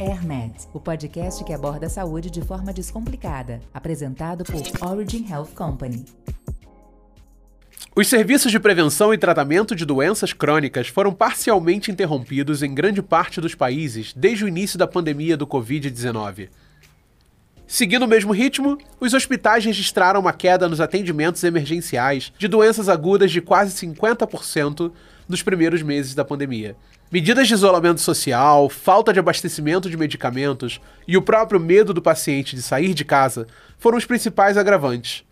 AirMed, o podcast que aborda a saúde de forma descomplicada, apresentado por Origin Health Company. Os serviços de prevenção e tratamento de doenças crônicas foram parcialmente interrompidos em grande parte dos países desde o início da pandemia do Covid-19. Seguindo o mesmo ritmo, os hospitais registraram uma queda nos atendimentos emergenciais de doenças agudas de quase 50% nos primeiros meses da pandemia. Medidas de isolamento social, falta de abastecimento de medicamentos e o próprio medo do paciente de sair de casa foram os principais agravantes.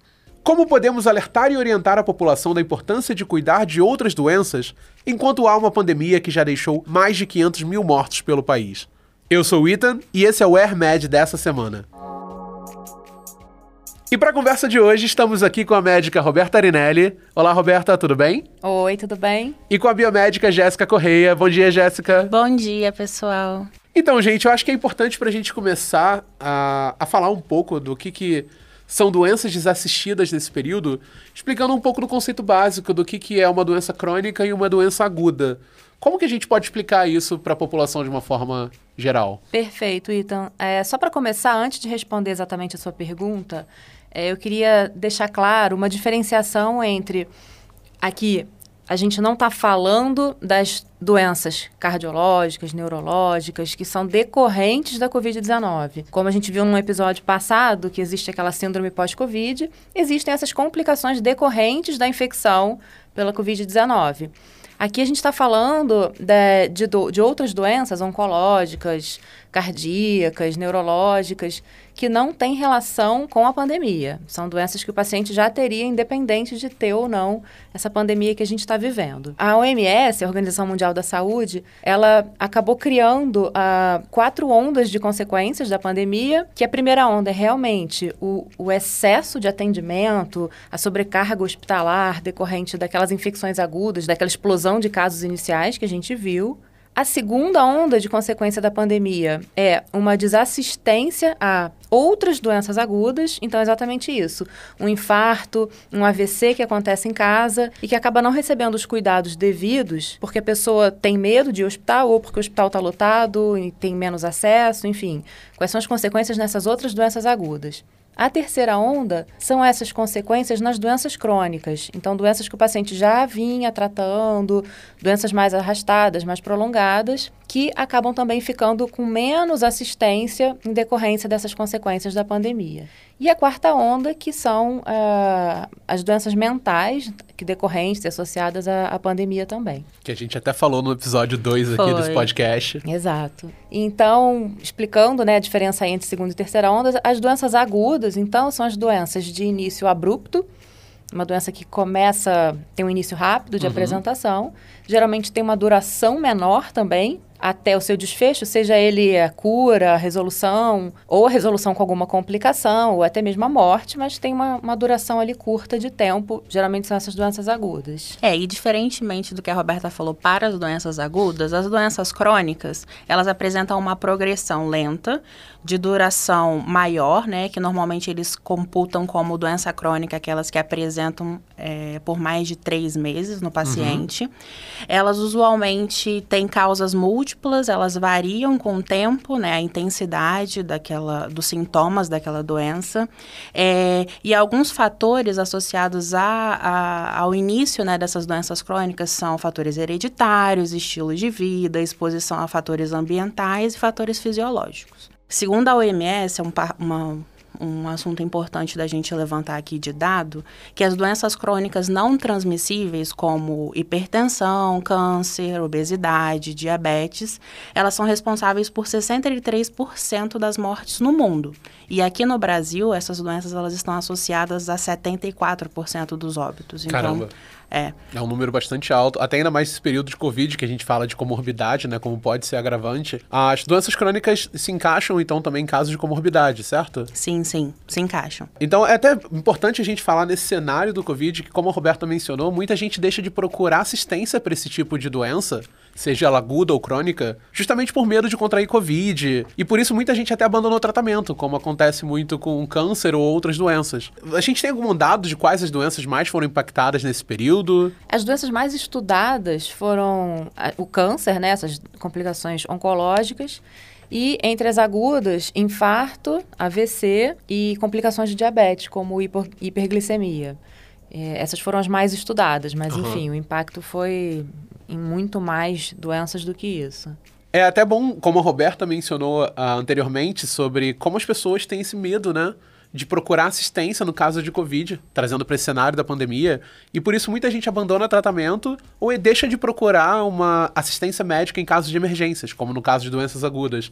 Como podemos alertar e orientar a população da importância de cuidar de outras doenças enquanto há uma pandemia que já deixou mais de 500 mil mortos pelo país? Eu sou o Ethan e esse é o AirMed dessa semana. E para a conversa de hoje, estamos aqui com a médica Roberta Arinelli. Olá, Roberta, tudo bem? Oi, tudo bem? E com a biomédica Jéssica Correia. Bom dia, Jéssica. Bom dia, pessoal. Então, gente, eu acho que é importante para a gente começar a, a falar um pouco do que, que são doenças desassistidas nesse período, explicando um pouco do conceito básico do que, que é uma doença crônica e uma doença aguda. Como que a gente pode explicar isso para a população de uma forma geral? Perfeito, Ethan. É, só para começar, antes de responder exatamente a sua pergunta, é, eu queria deixar claro uma diferenciação entre aqui a gente não está falando das doenças cardiológicas, neurológicas, que são decorrentes da Covid-19. Como a gente viu num episódio passado, que existe aquela síndrome pós-Covid, existem essas complicações decorrentes da infecção pela Covid-19. Aqui a gente está falando de, de, de outras doenças oncológicas, cardíacas, neurológicas, que não têm relação com a pandemia. São doenças que o paciente já teria, independente de ter ou não essa pandemia que a gente está vivendo. A OMS, a Organização Mundial da Saúde, ela acabou criando uh, quatro ondas de consequências da pandemia, que a primeira onda é realmente o, o excesso de atendimento, a sobrecarga hospitalar decorrente daquelas infecções agudas, daquela explosão de casos iniciais que a gente viu. A segunda onda de consequência da pandemia é uma desassistência a outras doenças agudas, então é exatamente isso. Um infarto, um AVC que acontece em casa e que acaba não recebendo os cuidados devidos, porque a pessoa tem medo de ir ao hospital ou porque o hospital está lotado e tem menos acesso, enfim. Quais são as consequências nessas outras doenças agudas? A terceira onda são essas consequências nas doenças crônicas. Então, doenças que o paciente já vinha tratando, doenças mais arrastadas, mais prolongadas, que acabam também ficando com menos assistência em decorrência dessas consequências da pandemia. E a quarta onda, que são uh, as doenças mentais, que decorrentes e associadas à, à, pandemia também. Que a gente até falou no episódio 2 aqui desse podcast. Exato. Então, explicando né, a diferença entre segunda e terceira onda, as doenças agudas, então, são as doenças de início abrupto, uma doença que começa, tem um início rápido de uhum. apresentação, geralmente tem uma duração menor também, até o seu desfecho, seja ele a cura, a resolução, ou a resolução com alguma complicação, ou até mesmo a morte, mas tem uma, uma duração ali curta de tempo. Geralmente são essas doenças agudas. É, e diferentemente do que a Roberta falou para as doenças agudas, as doenças crônicas, elas apresentam uma progressão lenta, de duração maior, né, que normalmente eles computam como doença crônica aquelas que apresentam é, por mais de três meses no paciente. Uhum. Elas usualmente têm causas múltiplas múltiplas, elas variam com o tempo, né, a intensidade daquela, dos sintomas daquela doença. É, e alguns fatores associados a, a, ao início né, dessas doenças crônicas são fatores hereditários, estilo de vida, exposição a fatores ambientais e fatores fisiológicos. Segundo a OMS, é um, uma um assunto importante da gente levantar aqui de dado, que as doenças crônicas não transmissíveis, como hipertensão, câncer, obesidade, diabetes, elas são responsáveis por 63% das mortes no mundo. E aqui no Brasil, essas doenças elas estão associadas a 74% dos óbitos. Então, Caramba. É. É um número bastante alto, até ainda mais nesse período de Covid, que a gente fala de comorbidade, né? Como pode ser agravante. As doenças crônicas se encaixam, então, também em casos de comorbidade, certo? Sim, sim, se encaixam. Então, é até importante a gente falar nesse cenário do Covid, que, como a Roberta mencionou, muita gente deixa de procurar assistência para esse tipo de doença seja ela aguda ou crônica, justamente por medo de contrair Covid. E por isso muita gente até abandonou o tratamento, como acontece muito com câncer ou outras doenças. A gente tem algum dado de quais as doenças mais foram impactadas nesse período? As doenças mais estudadas foram o câncer, né, essas complicações oncológicas, E entre as agudas, infarto, AVC e complicações de diabetes, como hiper, hiperglicemia. É, essas foram as mais estudadas, mas Aham. enfim, o impacto foi em muito mais doenças do que isso. É até bom, como a Roberta mencionou ah, anteriormente, sobre como as pessoas têm esse medo, né? De procurar assistência no caso de Covid, trazendo para esse cenário da pandemia. E por isso muita gente abandona tratamento ou deixa de procurar uma assistência médica em casos de emergências, como no caso de doenças agudas.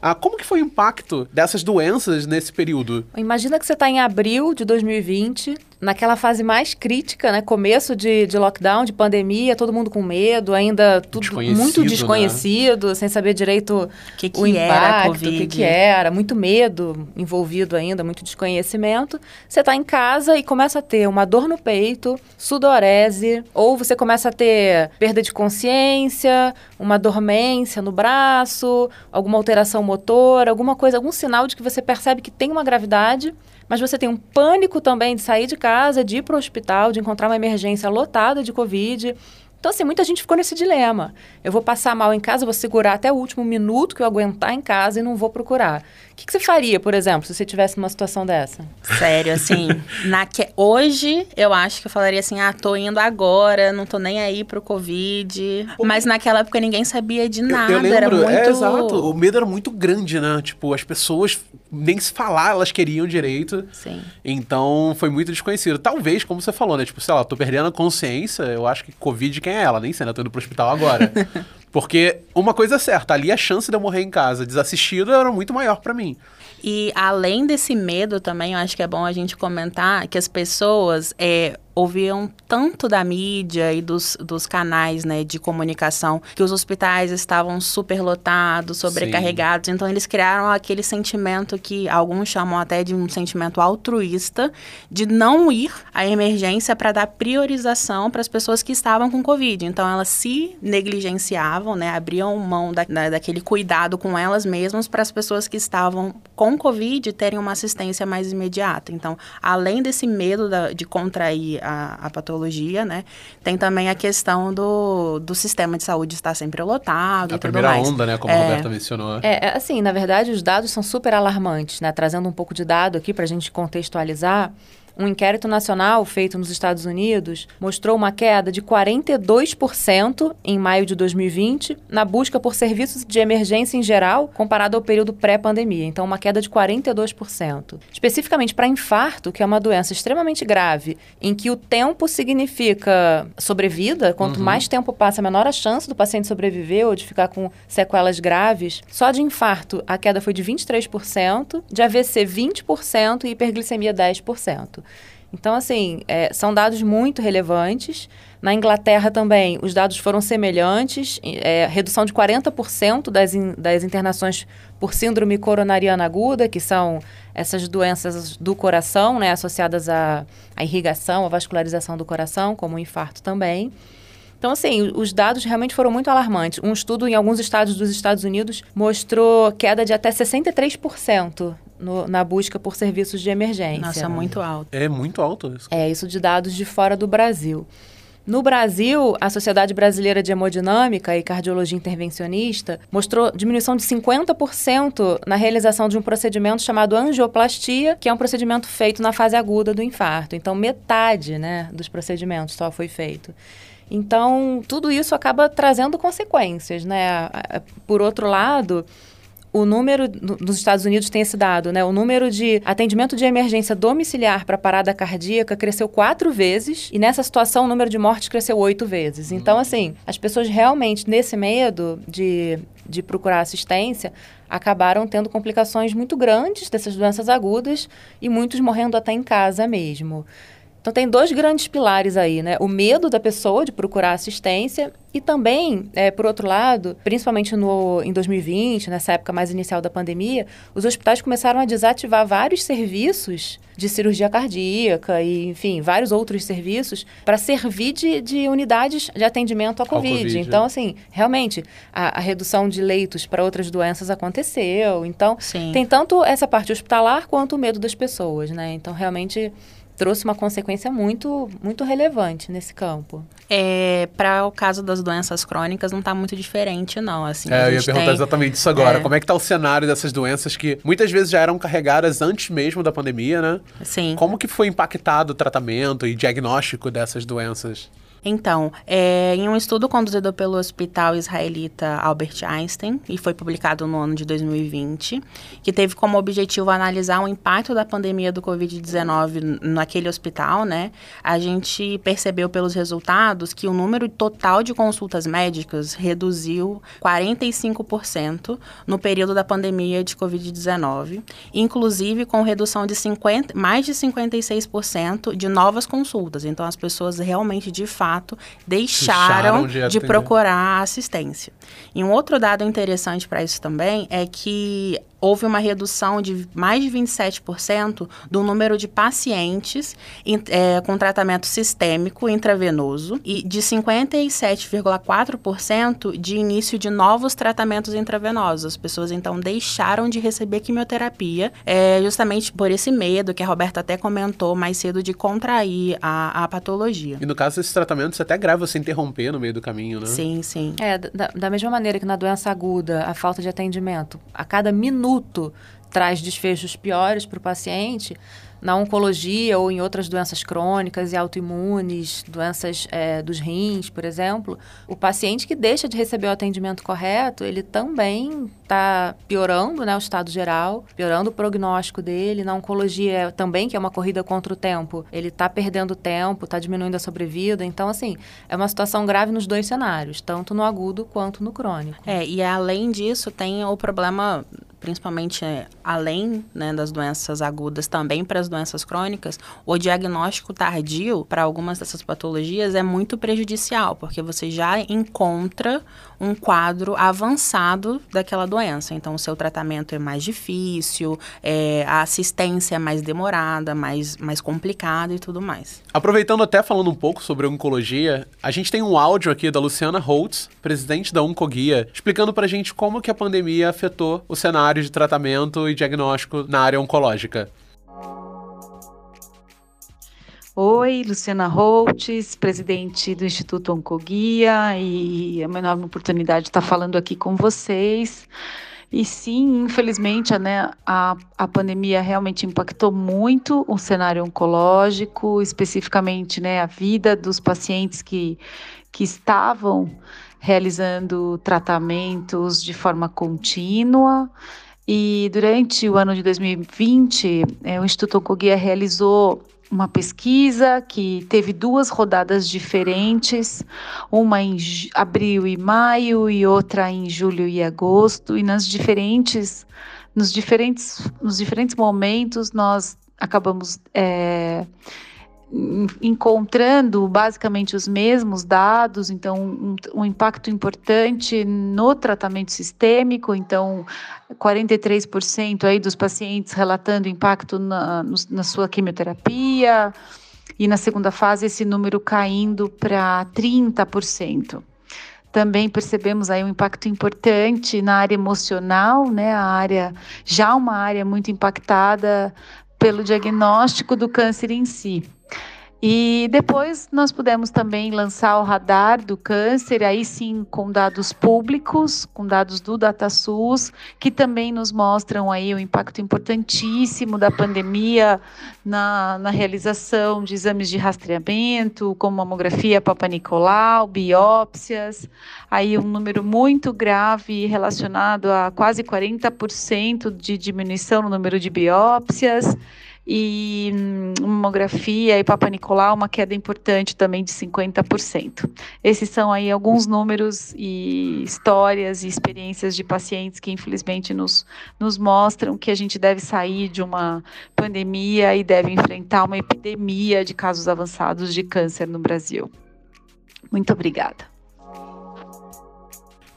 Ah, como que foi o impacto dessas doenças nesse período? Imagina que você está em abril de 2020, naquela fase mais crítica, né? Começo de, de lockdown, de pandemia, todo mundo com medo, ainda tudo Desconhecido, muito né? desconhecido, sem saber direito Que que o era a impacto, o Covid? que, que era, muito medo envolvido ainda, muito desconhecimento. Você está em casa e começa a ter uma dor no peito, sudorese, ou você começa a ter perda de consciência, uma dormência no braço, alguma alteração motora, alguma coisa, algum sinal de que você percebe que tem uma gravidade, mas você tem um pânico também de sair de casa, de ir para o hospital, de encontrar uma emergência lotada de Covid. Então, assim, muita gente ficou nesse dilema. Eu vou passar mal em casa, vou segurar até o último minuto que eu aguentar em casa e não vou procurar. O que, que você faria, por exemplo, se você tivesse numa situação dessa? Sério, assim, naque... hoje eu acho que eu falaria assim, ah, tô indo agora, não tô nem aí pro Covid. Mas naquela época ninguém sabia de Eu- nada, eu, lembro, era muito... é exato. O medo era muito grande, né? Tipo, as pessoas nem se falar elas queriam direito. Sim. Então foi muito desconhecido. Talvez, como você falou, né? Tipo, sei lá, tô perdendo a consciência, eu acho que Covid quem é ela? Nem sei, né? Tô indo pro hospital agora. Porque uma coisa é certa, ali a chance de eu morrer em casa desassistido era muito maior pra mim. E além desse medo também, eu acho que é bom a gente comentar que as pessoas é, ouviam tanto da mídia e dos, dos canais né, de comunicação que os hospitais estavam superlotados, sobrecarregados. Então eles criaram aquele sentimento que alguns chamam até de um sentimento altruísta de não ir à emergência para dar priorização para as pessoas que estavam com Covid. Então elas se negligenciavam, né, abriam mão da, da- daquele cuidado com elas mesmas para as pessoas que estavam com Covid terem uma assistência mais imediata. Então, além desse medo da- de contrair a, a patologia, né, tem também a questão do, do sistema de saúde estar sempre lotado A e tudo primeira mais. onda, né? Como a É. Roberta mencionou. É, é, assim, na verdade, os dados são super alarmantes, né? Trazendo um pouco de dado aqui para a gente contextualizar. Um inquérito nacional feito nos Estados Unidos mostrou uma queda de 42% em maio de 2020 na busca por serviços de emergência em geral, comparado ao período pré-pandemia. Então, uma queda de 42%. Especificamente para infarto, que é uma doença extremamente grave, em que o tempo significa sobrevida, quanto mais tempo passa, menor a chance do paciente sobreviver ou de ficar com sequelas graves. Só de infarto, a queda foi de 23%, de AVC 20% e hiperglicemia 10%. Então, assim, é, são dados muito relevantes. Na Inglaterra também, os dados foram semelhantes, é, redução de 40% das, in- das internações por síndrome coronariana aguda, que são essas doenças do coração, né, associadas à, à irrigação, à vascularização do coração, como o infarto também. Então, assim, os dados realmente foram muito alarmantes. Um estudo em alguns estados dos Estados Unidos mostrou queda de até 63% no, na busca por serviços de emergência. Nossa, muito alto. É muito alto isso. É, isso de dados de fora do Brasil. No Brasil, a Sociedade Brasileira de Hemodinâmica e Cardiologia Intervencionista mostrou diminuição de 50% na realização de um procedimento chamado angioplastia, que é um procedimento feito na fase aguda do infarto. Então, metade né, dos procedimentos só foi feito. Então, tudo isso acaba trazendo consequências, né? Por outro lado, o número, no- nos Estados Unidos tem esse dado, né? O número de atendimento de emergência domiciliar para parada cardíaca cresceu quatro vezes e nessa situação o número de mortes cresceu oito vezes. Então, assim, as pessoas realmente, nesse medo de, de procurar assistência, acabaram tendo complicações muito grandes dessas doenças agudas e muitos morrendo até em casa mesmo. Então tem dois grandes pilares aí, né? O medo da pessoa de procurar assistência e também, é, por outro lado, principalmente no, em 2020, nessa época mais inicial da pandemia, os hospitais começaram a desativar vários serviços de cirurgia cardíaca e, enfim, vários outros serviços para servir de, de unidades de atendimento à COVID. Covid, então, né? assim, realmente, a, a redução de leitos para outras doenças aconteceu. Então, Sim. tem tanto essa parte hospitalar quanto o medo das pessoas, né? Então, realmente trouxe uma consequência muito, muito relevante nesse campo. É, para o caso das doenças crônicas não está muito diferente, não. Assim, é, eu ia perguntar tem... exatamente isso agora. É. Como é que está o cenário dessas doenças que muitas vezes já eram carregadas antes mesmo da pandemia, né? Sim. Como que foi impactado o tratamento e diagnóstico dessas doenças? Então, é, em um estudo conduzido pelo Hospital Israelita Albert Einstein, e foi publicado no ano de 2020, que teve como objetivo analisar o impacto da pandemia do Covid-19 naquele hospital, né? A gente percebeu pelos resultados que o número total de consultas médicas reduziu 45% no período da pandemia de Covid-19, inclusive com redução de 50, mais de 56% de novas consultas. Então, as pessoas realmente, de fato, fato, deixaram, deixaram de, de procurar assistência. E um outro dado interessante para isso também é que houve uma redução de mais de 27% do número de pacientes é, com tratamento sistêmico intravenoso e de 57,4% de início de novos tratamentos intravenosos. As pessoas então deixaram de receber quimioterapia é, justamente por esse medo que a Roberta até comentou mais cedo de contrair a, a patologia. E no caso desses tratamentos, é até grave você interromper no meio do caminho, né? Sim, sim. É, da, da mesma maneira que na doença aguda, a falta de atendimento, a cada minuto traz desfechos piores para o paciente, na oncologia ou em outras doenças crônicas e autoimunes, doenças é, dos rins, por exemplo, o paciente que deixa de receber o atendimento correto, ele também está piorando né, o estado geral, piorando o prognóstico dele. Na oncologia também, que é uma corrida contra o tempo, ele está perdendo tempo, está diminuindo a sobrevida. Então, assim, é uma situação grave nos dois cenários, tanto no agudo quanto no crônico. É, e além disso, tem o problema principalmente é, além né, das doenças agudas, também para as doenças crônicas, o diagnóstico tardio para algumas dessas patologias é muito prejudicial, porque você já encontra um quadro avançado daquela doença. Então, o seu tratamento é mais difícil, é, a assistência é mais demorada, mais, mais complicada e tudo mais. Aproveitando até falando um pouco sobre oncologia, a gente tem um áudio aqui da Luciana Holtz, presidente da Oncoguia, explicando para a gente como que a pandemia afetou o cenário de tratamento e diagnóstico na área oncológica. Oi, Luciana Holtz, presidente do Instituto Oncoguia, e é uma enorme oportunidade de estar falando aqui com vocês. E sim, infelizmente, né, a, a pandemia realmente impactou muito o cenário oncológico, especificamente né, a vida dos pacientes que, que estavam realizando tratamentos de forma contínua. E durante o ano de 2020, é, o Instituto Oncoguia realizou uma pesquisa que teve duas rodadas diferentes, uma em abril e maio e outra em julho e agosto, e nas diferentes, nos diferentes, nos diferentes momentos nós acabamos é, encontrando basicamente os mesmos dados, então um, um, impacto importante no tratamento sistêmico, então 43% aí dos pacientes relatando impacto na, na sua quimioterapia, e na segunda fase esse número caindo para 30%. Também percebemos aí um impacto importante na área emocional, né, a área já uma área muito impactada pelo diagnóstico do câncer em si. E depois nós pudemos também lançar o radar do câncer, aí sim com dados públicos, com dados do DataSUS, que também nos mostram aí o impacto importantíssimo da pandemia na, na realização de exames de rastreamento, como mamografia Papa Nicolau, biópsias, aí um número muito grave relacionado a quase 40% de diminuição no número de biópsias e hum, mamografia e Papa Nicolau, uma queda importante também de 50%. Esses são aí alguns números e histórias e experiências de pacientes que infelizmente nos, nos mostram que a gente deve sair de uma pandemia e deve enfrentar uma epidemia de casos avançados de câncer no Brasil. Muito obrigada.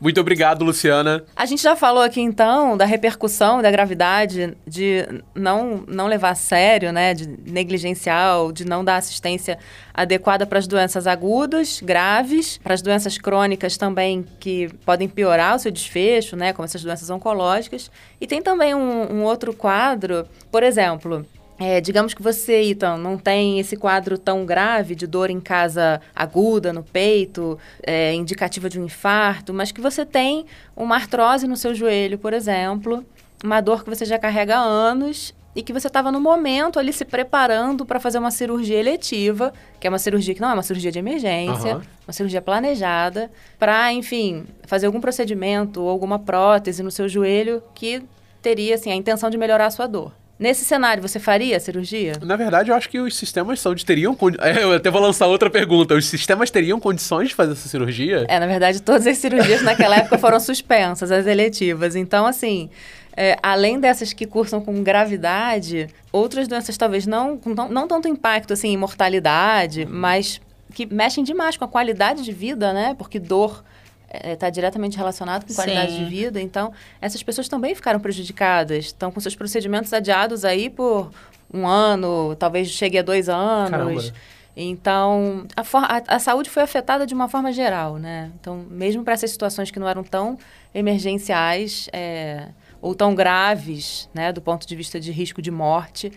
Muito obrigado, Luciana. A gente já falou aqui então da repercussão da gravidade de não, não levar a sério, né, de negligencial, de não dar assistência adequada para as doenças agudas, graves, para as doenças crônicas também que podem piorar o seu desfecho, né, como essas doenças oncológicas. E tem também um, um outro quadro, por exemplo, é, digamos que você, então, não tem esse quadro tão grave de dor em casa aguda no peito, é, indicativa de um infarto, mas que você tem uma artrose no seu joelho, por exemplo, uma dor que você já carrega há anos e que você estava no momento ali se preparando para fazer uma cirurgia eletiva, que é uma cirurgia que não é uma cirurgia de emergência, Aham. uma cirurgia planejada, para, enfim, fazer algum procedimento ou alguma prótese no seu joelho que teria, assim, a intenção de melhorar a sua dor. Nesse cenário, você faria a cirurgia? Na verdade, eu acho que os sistemas de saúde teriam. eu até vou lançar outra pergunta. Os sistemas teriam condições de fazer essa cirurgia? É, na verdade, todas as cirurgias naquela época foram suspensas, as eletivas. Então, assim, é, além dessas que cursam com gravidade, outras doenças talvez não com tão- não tanto impacto assim, em mortalidade, mas que mexem demais com a qualidade de vida, né? Porque dor está diretamente relacionado com qualidade Sim. de vida. Então, essas pessoas também ficaram prejudicadas. Estão com seus procedimentos adiados aí por um ano, talvez chegue a dois anos. Caramba. Então, a, for- a- a saúde foi afetada de uma forma geral, né? Então, mesmo para essas situações que não eram tão emergenciais é, ou tão graves, né, do ponto de vista de risco de morte,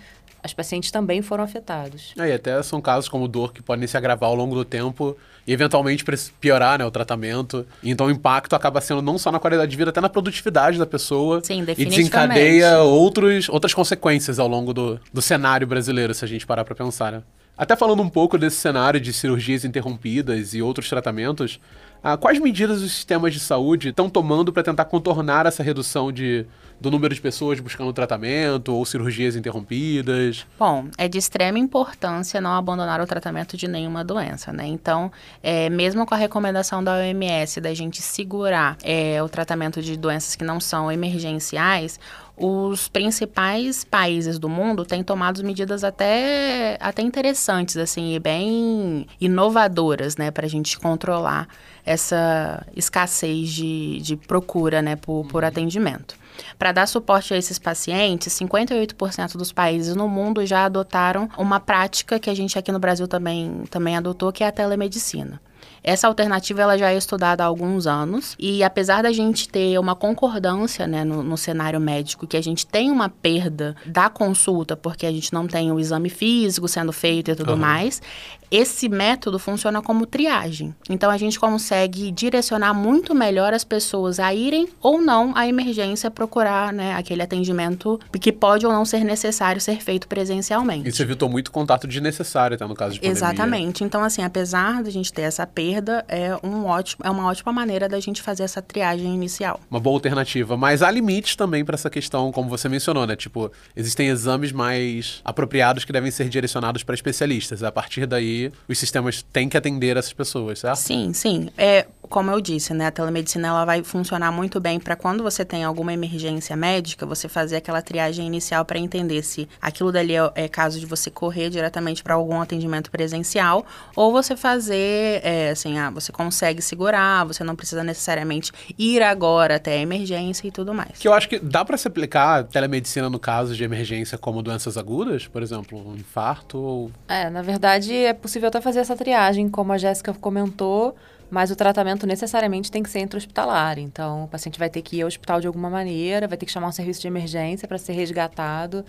as pacientes também foram afetados. É, e até são casos como dor que podem se agravar ao longo do tempo e eventualmente piorar né, o tratamento. Então o impacto acaba sendo não só na qualidade de vida, até na produtividade da pessoa. Sim, E desencadeia outros, outras consequências ao longo do, do cenário brasileiro, se a gente parar pra pensar. Né? Até falando um pouco desse cenário de cirurgias interrompidas e outros tratamentos, ah, quais medidas os sistemas de saúde estão tomando para tentar contornar essa redução de, do número de pessoas buscando tratamento ou cirurgias interrompidas? Bom, é de extrema importância não abandonar o tratamento de nenhuma doença, né? Então, é, mesmo com a recomendação da OMS da gente segurar é, o tratamento de doenças que não são emergenciais, os principais países do mundo têm tomado medidas até, até interessantes, assim, e bem inovadoras, né, para a gente controlar essa escassez de, de procura, né, por, por atendimento. Para dar suporte a esses pacientes, 58% dos países no mundo já adotaram uma prática que a gente aqui no Brasil também, também adotou, que é a telemedicina. Essa alternativa ela já é estudada há alguns anos e apesar da gente ter uma concordância né, no, no cenário médico que a gente tem uma perda da consulta porque a gente não tem o exame físico sendo feito e tudo Aham. mais, esse método funciona como triagem. Então a gente consegue direcionar muito melhor as pessoas a irem ou não à emergência procurar né, aquele atendimento que pode ou não ser necessário ser feito presencialmente. Isso evitou muito contato desnecessário, até no caso de pandemia. Exatamente. Então, assim, apesar da gente ter essa perda, é, um ótimo, é uma ótima maneira da gente fazer essa triagem inicial. Uma boa alternativa. Mas há limites também para essa questão, como você mencionou, né? Tipo, existem exames mais apropriados que devem ser direcionados para especialistas. A partir daí, os sistemas têm que atender essas pessoas, certo? Sim, sim. É, como eu disse, né, a telemedicina ela vai funcionar muito bem para quando você tem alguma emergência médica, você fazer aquela triagem inicial para entender se aquilo dali é, é caso de você correr diretamente para algum atendimento presencial ou você fazer, é, assim, ah, você consegue segurar, você não precisa necessariamente ir agora até a emergência e tudo mais. Que eu acho que dá para se aplicar a telemedicina no caso de emergência como doenças agudas, por exemplo, um infarto ou... É, na verdade, é possível até fazer essa triagem, como a Jéssica comentou, mas o tratamento necessariamente tem que ser intra-hospitalar. Então, o paciente vai ter que ir ao hospital de alguma maneira, vai ter que chamar um serviço de emergência para ser resgatado.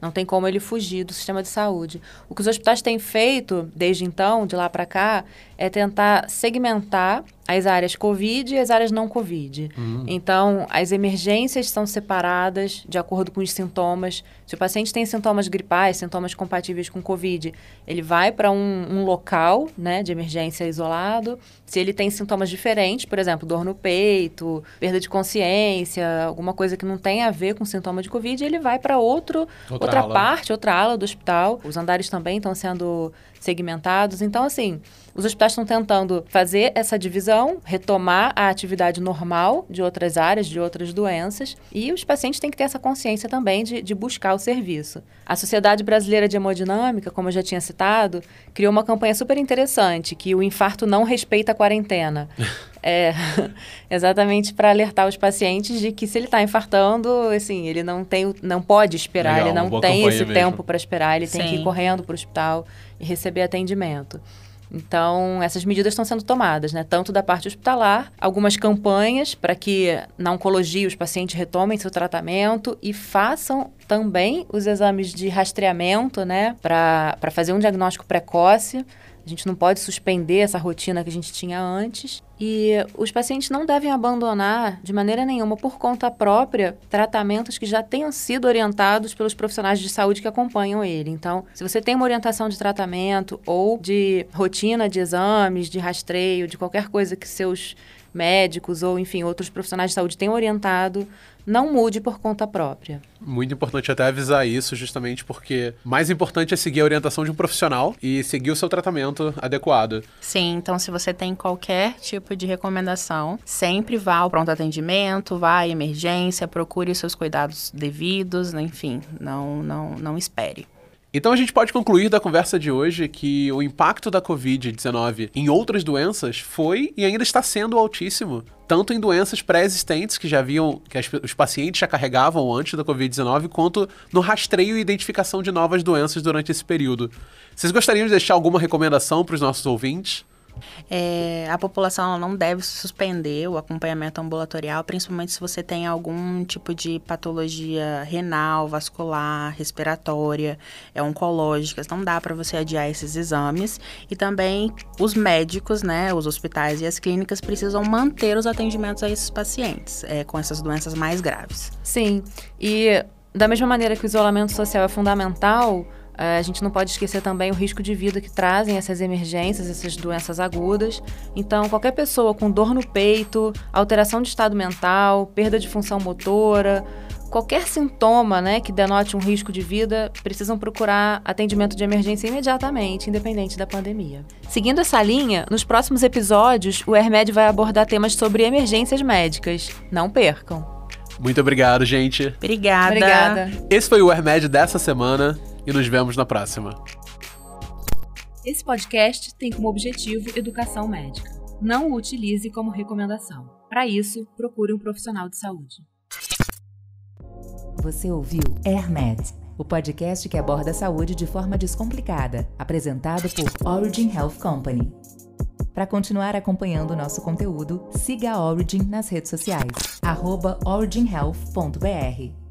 Não tem como ele fugir do sistema de saúde. O que os hospitais têm feito desde então, de lá para cá, é tentar segmentar as áreas COVID e as áreas não COVID. Então, as emergências são separadas de acordo com os sintomas. Se o paciente tem sintomas gripais, sintomas compatíveis com COVID, ele vai para um, um local né, de emergência isolado. Se ele tem sintomas diferentes, por exemplo, dor no peito, perda de consciência, alguma coisa que não tem a ver com sintoma de COVID, ele vai para Outra outra ala. parte, outra ala do hospital. Os andares também estão sendo segmentados. Então, assim, os hospitais estão tentando fazer essa divisão, retomar a atividade normal de outras áreas, de outras doenças, e os pacientes têm que ter essa consciência também de, de buscar o serviço. A Sociedade Brasileira de Hemodinâmica, como eu já tinha citado, criou uma campanha super interessante, que o infarto não respeita a quarentena. É, exatamente para alertar os pacientes de que se ele está infartando, assim, ele não tem, não pode esperar, Legal, ele não tem esse mesmo. tempo para esperar, ele tem que ir Sim. correndo para o hospital e receber atendimento. Então, essas medidas estão sendo tomadas, né? Tanto da parte hospitalar, algumas campanhas para que na oncologia os pacientes retomem seu tratamento e façam também os exames de rastreamento, né? Para fazer um diagnóstico precoce. A gente não pode suspender essa rotina que a gente tinha antes. E os pacientes não devem abandonar, de maneira nenhuma, por conta própria, tratamentos que já tenham sido orientados pelos profissionais de saúde que acompanham ele. Então, se você tem uma orientação de tratamento ou de rotina de exames, de rastreio, de qualquer coisa que seus médicos ou, enfim, outros profissionais de saúde tenham orientado, não mude por conta própria. Muito importante até avisar isso, justamente porque mais importante é seguir a orientação de um profissional e seguir o seu tratamento adequado. Sim, então se você tem qualquer tipo de recomendação, sempre vá ao pronto atendimento, vá à emergência, procure os seus cuidados devidos, enfim, não, não, não espere. Então a gente pode concluir da conversa de hoje que o impacto da Covid-19 em outras doenças foi e ainda está sendo altíssimo. Tanto em doenças pré-existentes que já haviam, que as, os pacientes já carregavam antes da Covid-19, quanto no rastreio e identificação de novas doenças durante esse período. Vocês gostariam de deixar alguma recomendação para os nossos ouvintes? É, a população não deve suspender o acompanhamento ambulatorial, principalmente se você tem algum tipo de patologia renal, vascular, respiratória, é, oncológica. Não dá para você adiar esses exames. E também os médicos, né, os hospitais e as clínicas precisam manter os atendimentos a esses pacientes é, com essas doenças mais graves. Sim, e da mesma maneira que o isolamento social é fundamental, a gente não pode esquecer também o risco de vida que trazem essas emergências, essas doenças agudas. Então, qualquer pessoa com dor no peito, alteração de estado mental, perda de função motora, qualquer sintoma né, que denote um risco de vida, precisam procurar atendimento de emergência imediatamente, independente da pandemia. Seguindo essa linha, nos próximos episódios, o Hermed vai abordar temas sobre emergências médicas. Não percam! Muito obrigado, gente. Obrigada. Obrigada. Esse foi o Hermed dessa semana e nos vemos na próxima. Esse podcast tem como objetivo educação médica. Não o utilize como recomendação. Para isso, procure um profissional de saúde. Você ouviu AirMed, o podcast que aborda a saúde de forma descomplicada, apresentado por Origin Health Company. Para continuar acompanhando o nosso conteúdo, siga a Origin nas redes sociais, originhealth.br.